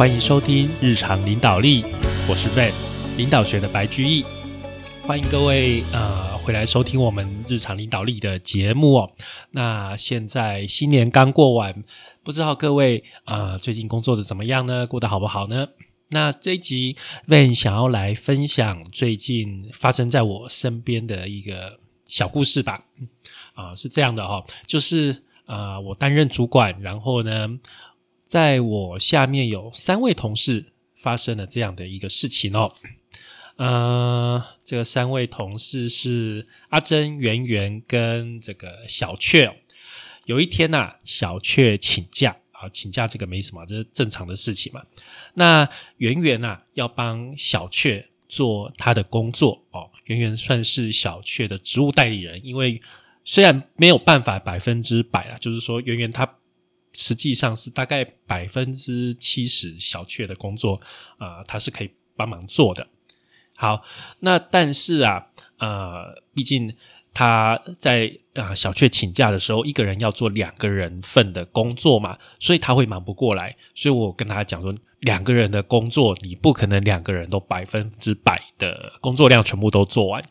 欢迎收听日常领导力，我是 Van，领导学的白居易。欢迎各位呃回来收听我们日常领导力的节目哦。那现在新年刚过完，不知道各位啊最近工作的怎么样呢？过得好不好呢？那这一集 Van 想要来分享最近发生在我身边的一个小故事吧。啊，是这样的哈，就是啊我担任主管，然后呢。在我下面有三位同事发生了这样的一个事情哦，呃，这个三位同事是阿珍、圆圆跟这个小雀。有一天呐，小雀请假啊，请假这个没什么，这是正常的事情嘛。那圆圆呐，要帮小雀做他的工作哦。圆圆算是小雀的职务代理人，因为虽然没有办法百分之百啊，就是说圆圆他。实际上是大概百分之七十小雀的工作啊，他是可以帮忙做的。好，那但是啊，呃，毕竟他在啊小雀请假的时候，一个人要做两个人份的工作嘛，所以他会忙不过来。所以我跟他讲说，两个人的工作，你不可能两个人都百分之百的工作量全部都做完。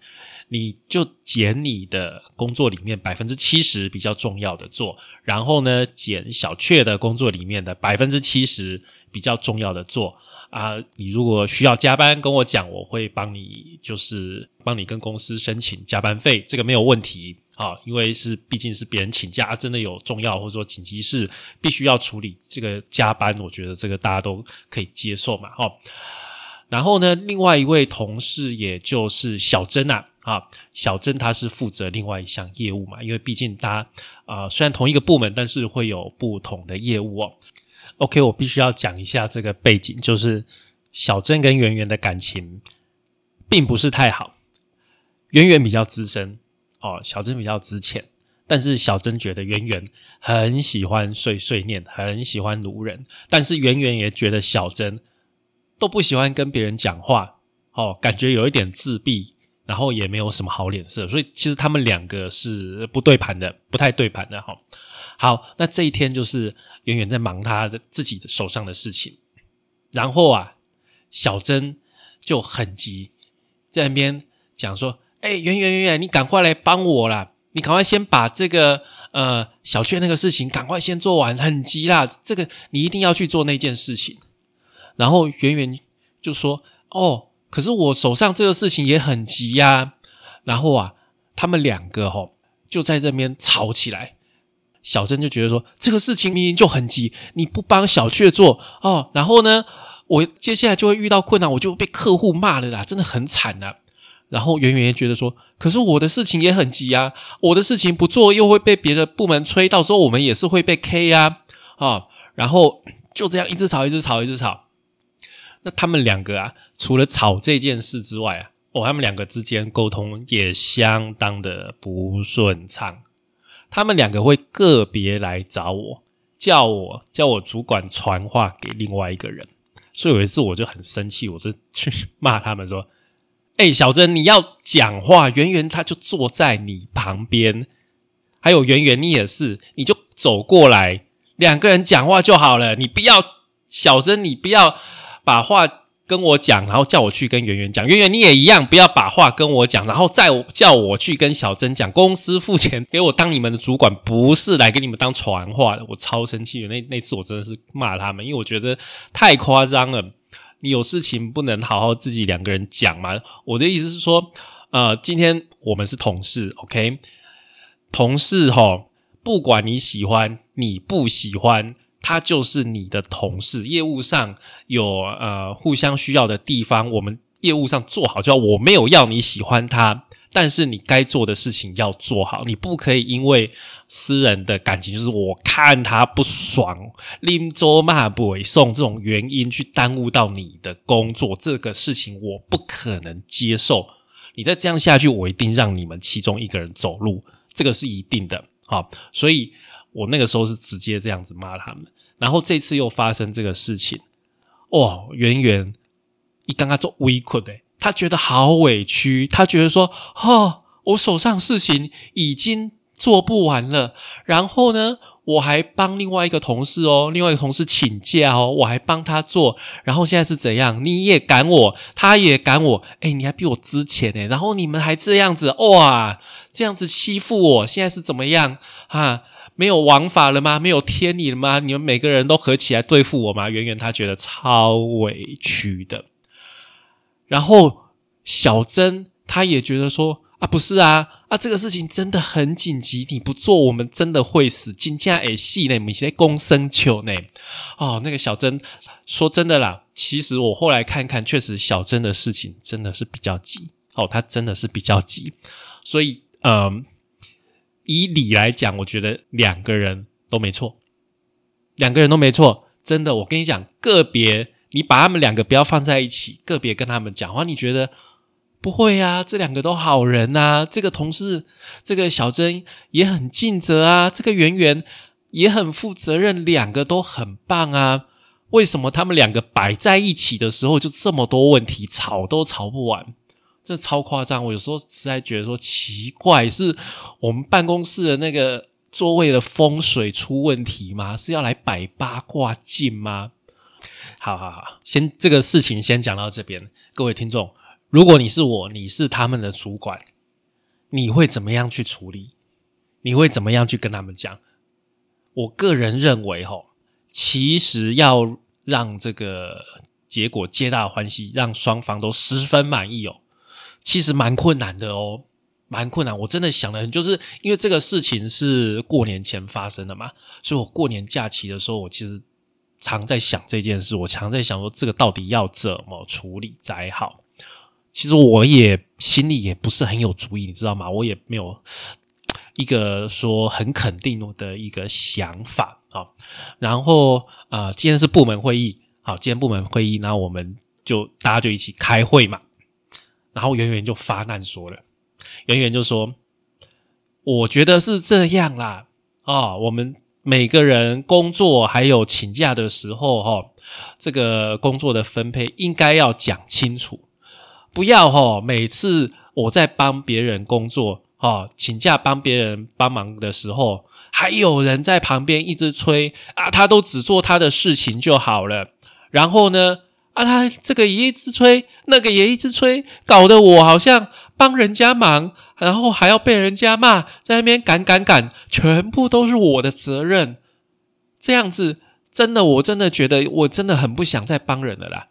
你就减你的工作里面百分之七十比较重要的做，然后呢，减小雀的工作里面的百分之七十比较重要的做啊。你如果需要加班，跟我讲，我会帮你，就是帮你跟公司申请加班费，这个没有问题啊。因为是毕竟是别人请假，真的有重要或者说紧急事必须要处理，这个加班，我觉得这个大家都可以接受嘛。哈，然后呢，另外一位同事也就是小珍啊。啊，小珍她是负责另外一项业务嘛，因为毕竟大家啊虽然同一个部门，但是会有不同的业务哦。OK，我必须要讲一下这个背景，就是小珍跟圆圆的感情并不是太好，圆圆比较资深哦，小珍比较资浅，但是小珍觉得圆圆很喜欢碎碎念，很喜欢奴人，但是圆圆也觉得小珍都不喜欢跟别人讲话，哦，感觉有一点自闭。然后也没有什么好脸色，所以其实他们两个是不对盘的，不太对盘的哈。好，那这一天就是圆圆在忙他的自己的手上的事情，然后啊，小珍就很急，在那边讲说：“哎，圆圆圆圆，你赶快来帮我啦！你赶快先把这个呃小雀那个事情赶快先做完，很急啦，这个你一定要去做那件事情。”然后圆圆就说：“哦。”可是我手上这个事情也很急呀，然后啊，他们两个吼就在这边吵起来。小珍就觉得说，这个事情明明就很急，你不帮小雀做哦，然后呢，我接下来就会遇到困难，我就被客户骂了啦，真的很惨呐。然后圆圆也觉得说，可是我的事情也很急啊，我的事情不做又会被别的部门催，到时候我们也是会被 K 呀啊。然后就这样一直吵，一直吵，一直吵。那他们两个啊。除了吵这件事之外啊，哦，他们两个之间沟通也相当的不顺畅。他们两个会个别来找我，叫我叫我主管传话给另外一个人。所以有一次我就很生气，我就去骂他们说：“哎，小珍，你要讲话，圆圆他就坐在你旁边，还有圆圆你也是，你就走过来，两个人讲话就好了。你不要小珍，你不要把话。”跟我讲，然后叫我去跟圆圆讲。圆圆你也一样，不要把话跟我讲，然后再叫我去跟小珍讲。公司付钱给我当你们的主管，不是来给你们当传话的。我超生气的，那那次我真的是骂他们，因为我觉得太夸张了。你有事情不能好好自己两个人讲吗？我的意思是说，呃，今天我们是同事，OK？同事哈，不管你喜欢你不喜欢。他就是你的同事，业务上有呃互相需要的地方，我们业务上做好就好。我没有要你喜欢他，但是你该做的事情要做好。你不可以因为私人的感情，就是我看他不爽，拎桌骂不为送这种原因去耽误到你的工作。这个事情我不可能接受。你再这样下去，我一定让你们其中一个人走路，这个是一定的。好，所以。我那个时候是直接这样子骂他们，然后这次又发生这个事情，哇！圆圆一刚刚做微困诶，他觉得好委屈，他觉得说，哈，我手上事情已经做不完了，然后呢，我还帮另外一个同事哦，另外一个同事请假哦，我还帮他做，然后现在是怎样？你也赶我，他也赶我，哎，你还比我之前呢，然后你们还这样子哇，这样子欺负我，现在是怎么样啊？没有王法了吗？没有天理了吗？你们每个人都合起来对付我吗？圆圆他觉得超委屈的，然后小珍他也觉得说啊，不是啊。啊，这个事情真的很紧急，你不做，我们真的会死。金价诶，细呢，你现在公生球呢？哦，那个小珍说真的啦，其实我后来看看，确实小珍的事情真的是比较急。哦，他真的是比较急，所以，嗯，以理来讲，我觉得两个人都没错，两个人都没错。真的，我跟你讲，个别你把他们两个不要放在一起，个别跟他们讲话，你觉得？不会啊，这两个都好人呐。这个同事，这个小珍也很尽责啊。这个圆圆也很负责任，两个都很棒啊。为什么他们两个摆在一起的时候就这么多问题，吵都吵不完？这超夸张！我有时候实在觉得说奇怪，是我们办公室的那个座位的风水出问题吗？是要来摆八卦镜吗？好好好，先这个事情先讲到这边，各位听众。如果你是我，你是他们的主管，你会怎么样去处理？你会怎么样去跟他们讲？我个人认为，吼，其实要让这个结果皆大欢喜，让双方都十分满意哦，其实蛮困难的哦，蛮困难。我真的想的很，就是因为这个事情是过年前发生的嘛，所以我过年假期的时候，我其实常在想这件事，我常在想说，这个到底要怎么处理才好？其实我也心里也不是很有主意，你知道吗？我也没有一个说很肯定的一个想法啊。然后啊，今天是部门会议，好，今天部门会议，然后我们就大家就一起开会嘛。然后圆圆就发难说了，圆圆就说：“我觉得是这样啦，啊，我们每个人工作还有请假的时候，哈，这个工作的分配应该要讲清楚。”不要哈！每次我在帮别人工作，哈，请假帮别人帮忙的时候，还有人在旁边一直催啊，他都只做他的事情就好了。然后呢，啊，他这个也一直催，那个也一直催，搞得我好像帮人家忙，然后还要被人家骂，在那边赶赶赶，全部都是我的责任。这样子，真的，我真的觉得，我真的很不想再帮人了啦。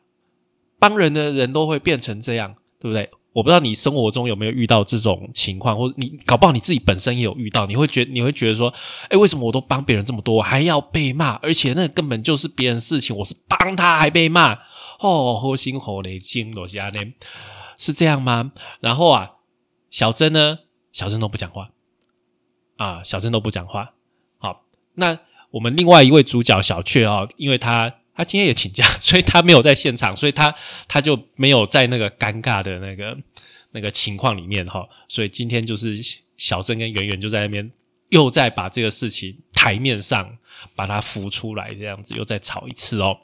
帮人的人都会变成这样，对不对？我不知道你生活中有没有遇到这种情况，或者你搞不好你自己本身也有遇到。你会觉你会觉得说，哎，为什么我都帮别人这么多，还要被骂？而且那根本就是别人事情，我是帮他还被骂，哦，好心好累，惊落下呢，是这样吗？然后啊，小珍呢，小珍都不讲话啊，小珍都不讲话。好，那我们另外一位主角小雀啊，因为他。他今天也请假，所以他没有在现场，所以他他就没有在那个尴尬的那个那个情况里面哈。所以今天就是小郑跟圆圆就在那边又在把这个事情台面上把它浮出来，这样子又再吵一次哦。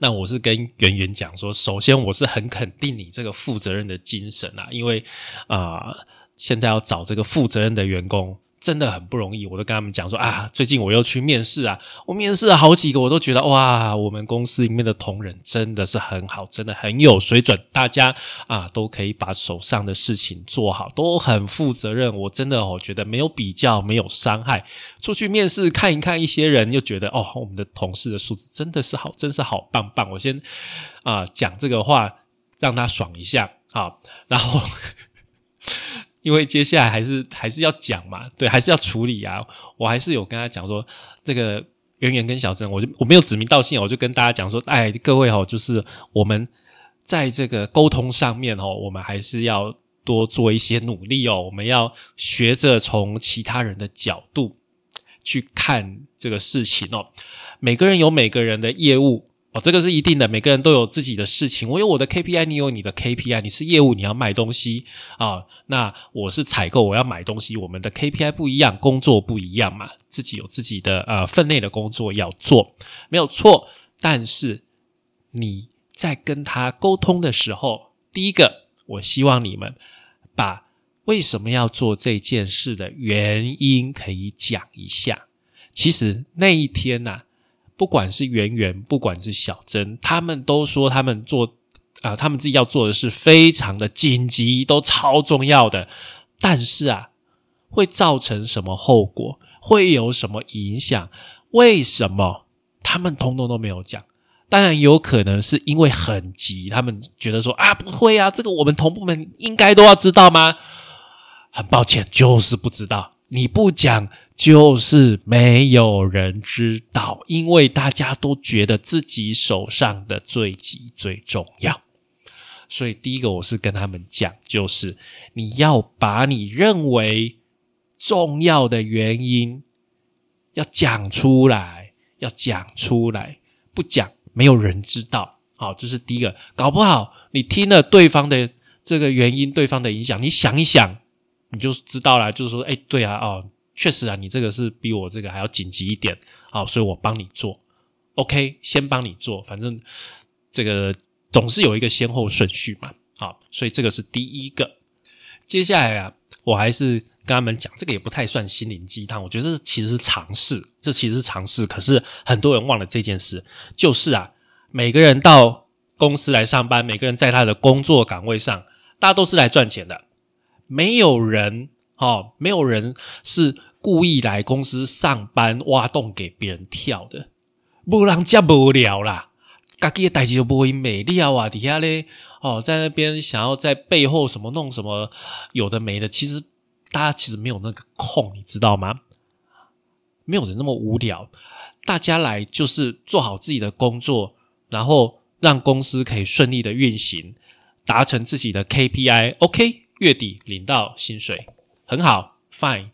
那我是跟圆圆讲说，首先我是很肯定你这个负责任的精神啊，因为啊，现在要找这个负责任的员工。真的很不容易，我都跟他们讲说啊，最近我又去面试啊，我面试了好几个，我都觉得哇，我们公司里面的同仁真的是很好，真的很有水准，大家啊都可以把手上的事情做好，都很负责任。我真的我觉得没有比较，没有伤害。出去面试看一看，一些人又觉得哦，我们的同事的素质真的是好，真是好棒棒。我先啊讲这个话，让他爽一下啊，然后。因为接下来还是还是要讲嘛，对，还是要处理啊。我还是有跟他讲说，这个圆圆跟小郑，我就我没有指名道姓，我就跟大家讲说，哎，各位哦，就是我们在这个沟通上面哦，我们还是要多做一些努力哦。我们要学着从其他人的角度去看这个事情哦。每个人有每个人的业务。哦，这个是一定的，每个人都有自己的事情。我有我的 KPI，你有你的 KPI。你是业务，你要卖东西啊。那我是采购，我要买东西。我们的 KPI 不一样，工作不一样嘛，自己有自己的呃分内的工作要做，没有错。但是你在跟他沟通的时候，第一个，我希望你们把为什么要做这件事的原因可以讲一下。其实那一天呐、不管是圆圆，不管是小珍，他们都说他们做啊、他们自己要做的事非常的紧急，都超重要的。但是啊，会造成什么后果？会有什么影响？为什么他们通通都没有讲？当然有可能是因为很急，他们觉得说啊，不会啊，这个我们同部门应该都要知道吗？很抱歉，就是不知道。你不讲，就是没有人知道，因为大家都觉得自己手上的最急最重要。所以第一个，我是跟他们讲，就是你要把你认为重要的原因要讲出来，要讲出来，不讲没有人知道。好，这是第一个。搞不好你听了对方的这个原因，对方的影响，你想一想，你就知道了。就是说，哎，对啊，哦，确实啊，你这个是比我这个还要紧急一点，好，所以我帮你做。OK，先帮你做，反正这个总是有一个先后顺序嘛。好，所以这个是第一个。接下来啊，我还是跟他们讲，这个也不太算心灵鸡汤，我觉得这其实是尝试，这其实是尝试。可是很多人忘了这件事，就是啊，每个人到公司来上班，每个人在他的工作岗位上，大家都是来赚钱的，没有人哦，没有人是故意来公司上班挖洞给别人跳的，不然家无聊啦。家己的代志就不会美了啊！底下咧哦，在那边想要在背后什么弄什么有的没的，其实大家其实没有那个空，你知道吗？没有人那么无聊，大家来就是做好自己的工作，然后让公司可以顺利的运行，达成自己的 KPI。OK，月底领到薪水，很好，Fine，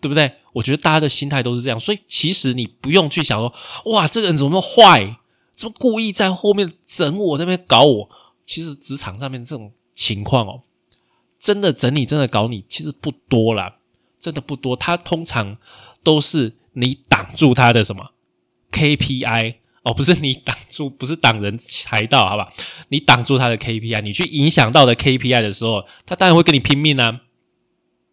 对不对？我觉得大家的心态都是这样，所以其实你不用去想说，哇，这个人怎么那么坏，怎么故意在后面整我，在那边搞我。其实职场上面这种情况哦，真的整你，真的搞你，其实不多啦，真的不多。他通常都是你挡住他的什么 KPI 哦，不是你挡住，不是挡人财道，好吧？你挡住他的 KPI，你去影响到的 KPI 的时候，他当然会跟你拼命啊。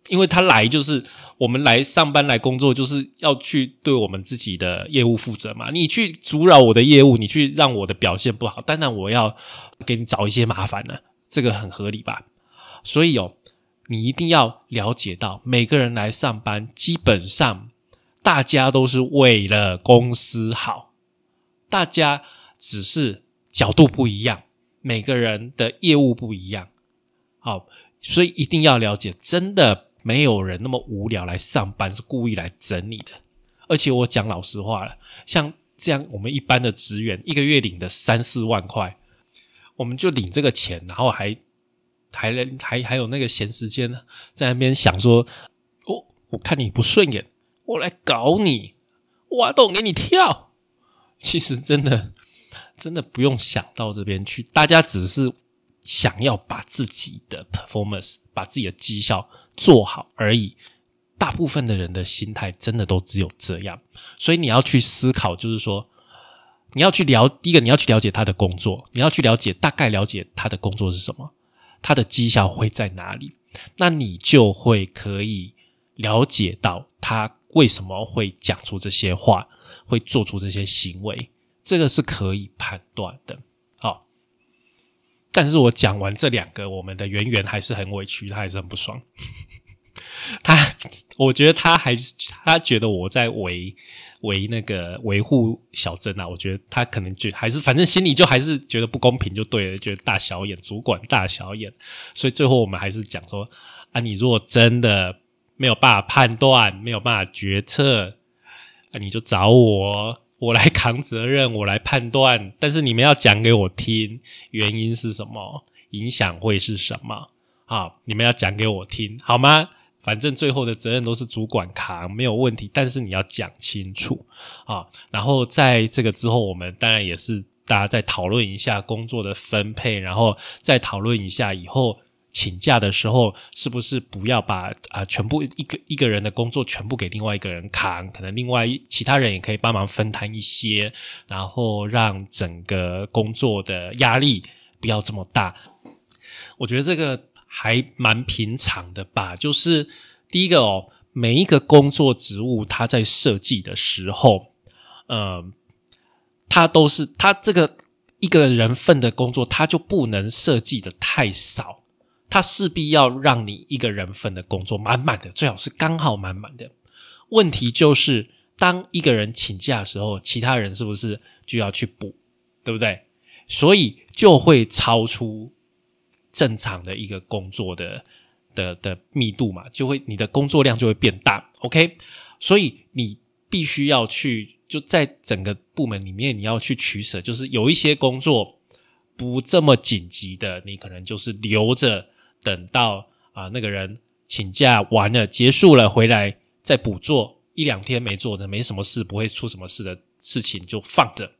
因为他来就是我们来上班来工作，就是要去对我们自己的业务负责嘛。你去阻扰我的业务，你去让我的表现不好，当然我要给你找一些麻烦了，这个很合理吧？所以哦，你一定要了解到，每个人来上班，基本上大家都是为了公司好，大家只是角度不一样，每个人的业务不一样，好，所以一定要了解，真的。没有人那么无聊来上班，是故意来整你的。而且我讲老实话了，像这样我们一般的职员，一个月领的三四万块，我们就领这个钱，然后还还还还有那个闲时间在那边想说，哦，我看你不顺眼，我来搞你，挖洞给你跳。其实真的真的不用想到这边去，大家只是想要把自己的 performance，把自己的绩效。做好而已，大部分的人的心态真的都只有这样，所以你要去思考，就是说，你要去了第一个，你要去了解他的工作，你要去了解大概了解他的工作是什么，他的绩效会在哪里，那你就会可以了解到他为什么会讲出这些话，会做出这些行为，这个是可以判断的。好但是我讲完这两个，我们的圆圆还是很委屈，他还是很不爽。他，我觉得他还他觉得我在维维那个维护小珍啊，我觉得他可能觉还是反正心里就还是觉得不公平，就对了，觉得大小眼，主管大小眼。所以最后我们还是讲说啊，你如果真的没有办法判断，没有办法决策，啊，你就找我。我来扛责任，我来判断，但是你们要讲给我听，原因是什么，影响会是什么？啊，你们要讲给我听，好吗？反正最后的责任都是主管扛，没有问题。但是你要讲清楚啊。然后在这个之后，我们当然也是大家再讨论一下工作的分配，然后再讨论一下以后。请假的时候，是不是不要把啊全部一个一个人的工作全部给另外一个人扛？可能另外其他人也可以帮忙分摊一些，然后让整个工作的压力不要这么大。我觉得这个还蛮平常的吧。就是第一个哦，每一个工作职务，它在设计的时候，呃，它都是它这个一个人份的工作，它就不能设计的太少，它势必要让你一个人份的工作满满的，最好是刚好满满的。问题就是，当一个人请假的时候，其他人是不是就要去补，对不对？所以就会超出正常的一个工作的的的密度嘛，就会你的工作量就会变大。OK，所以你必须要去就在整个部门里面，你要去取舍，就是有一些工作不这么紧急的，你可能就是留着等到啊那个人请假完了结束了回来再补做一两天没做的没什么事不会出什么事的事情就放着。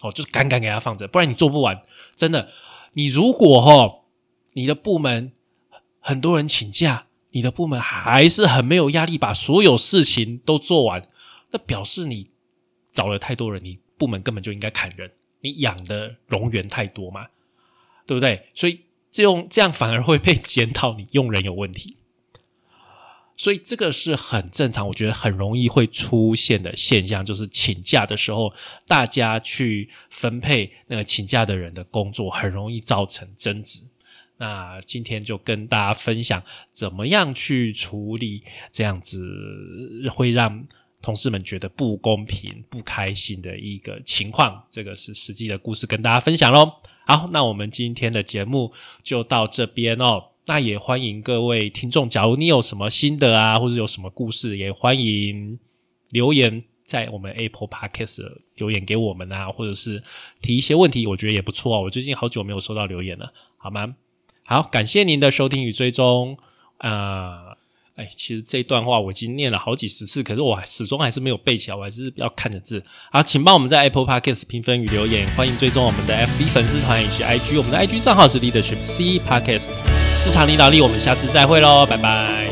哦，就是赶赶给他放着，不然你做不完。真的，你如果哈，你的部门很多人请假，你的部门还是很没有压力，把所有事情都做完，那表示你找了太多人，你部门根本就应该砍人。你养的冗员太多嘛，对不对？所以这种这样反而会被检讨，你用人有问题。所以这个是很正常，我觉得很容易会出现的现象，就是请假的时候，大家去分配那个请假的人的工作，很容易造成争执。那今天就跟大家分享，怎么样去处理这样子会让同事们觉得不公平、不开心的一个情况。这个是实际的故事，跟大家分享喽。好，那我们今天的节目就到这边哦。那也欢迎各位听众，假如你有什么心得啊，或者有什么故事，也欢迎留言在我们 Apple Podcast 留言给我们啊，或者是提一些问题，我觉得也不错啊。我最近好久没有收到留言了，好吗？好，感谢您的收听与追踪啊。哎，其实这段话我已经念了好几十次，可是我始终还是没有背起来，我还是要看着字。好，请帮我们在 Apple Podcast 评分与留言，欢迎追踪我们的 FB 粉丝团以及 IG，我们的 IG 账号是 Leadership C Podcast。日常领导力，我们下次再会喽，拜拜。